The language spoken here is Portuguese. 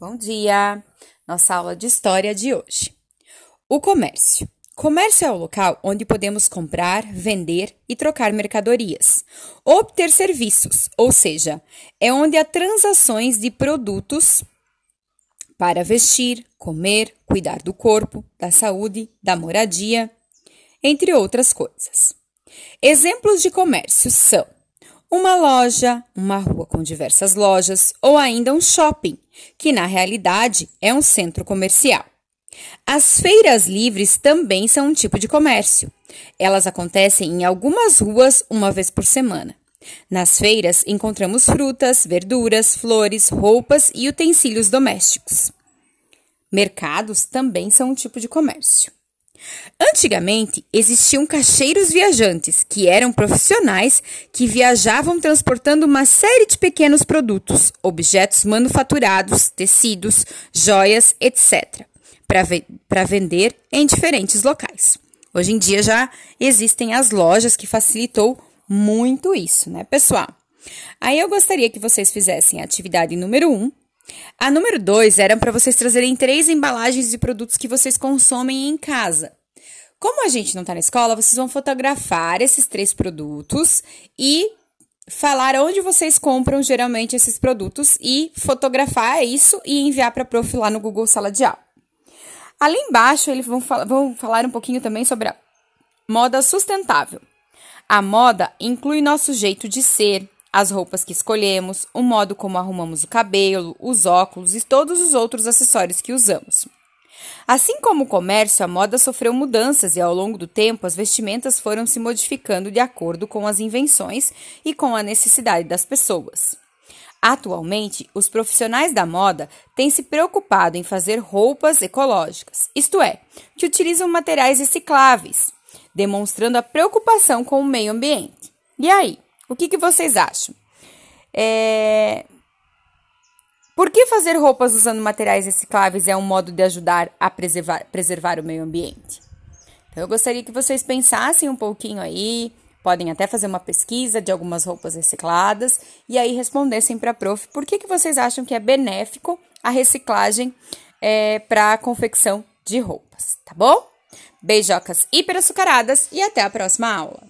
Bom dia! Nossa aula de história de hoje. O comércio. Comércio é o local onde podemos comprar, vender e trocar mercadorias, obter serviços, ou seja, é onde há transações de produtos para vestir, comer, cuidar do corpo, da saúde, da moradia, entre outras coisas. Exemplos de comércio são uma loja, uma rua com diversas lojas ou ainda um shopping, que na realidade é um centro comercial. As feiras livres também são um tipo de comércio. Elas acontecem em algumas ruas uma vez por semana. Nas feiras encontramos frutas, verduras, flores, roupas e utensílios domésticos. Mercados também são um tipo de comércio. Antigamente, existiam caixeiros viajantes, que eram profissionais que viajavam transportando uma série de pequenos produtos, objetos manufaturados, tecidos, joias, etc., para vender em diferentes locais. Hoje em dia já existem as lojas que facilitou muito isso, né, pessoal? Aí eu gostaria que vocês fizessem a atividade número 1, um, a número dois era para vocês trazerem três embalagens de produtos que vocês consomem em casa. Como a gente não está na escola, vocês vão fotografar esses três produtos e falar onde vocês compram geralmente esses produtos e fotografar isso e enviar para a prof lá no Google Sala de Aula. Ali embaixo, eles vão, fal vão falar um pouquinho também sobre a moda sustentável. A moda inclui nosso jeito de ser, as roupas que escolhemos, o modo como arrumamos o cabelo, os óculos e todos os outros acessórios que usamos. Assim como o comércio, a moda sofreu mudanças e ao longo do tempo as vestimentas foram se modificando de acordo com as invenções e com a necessidade das pessoas. Atualmente, os profissionais da moda têm se preocupado em fazer roupas ecológicas, isto é, que utilizam materiais recicláveis, demonstrando a preocupação com o meio ambiente. E aí? O que, que vocês acham? É... Por que fazer roupas usando materiais recicláveis é um modo de ajudar a preservar, preservar o meio ambiente? Então, eu gostaria que vocês pensassem um pouquinho aí, podem até fazer uma pesquisa de algumas roupas recicladas e aí respondessem para a prof por que, que vocês acham que é benéfico a reciclagem é, para a confecção de roupas, tá bom? Beijocas hiper açucaradas e até a próxima aula!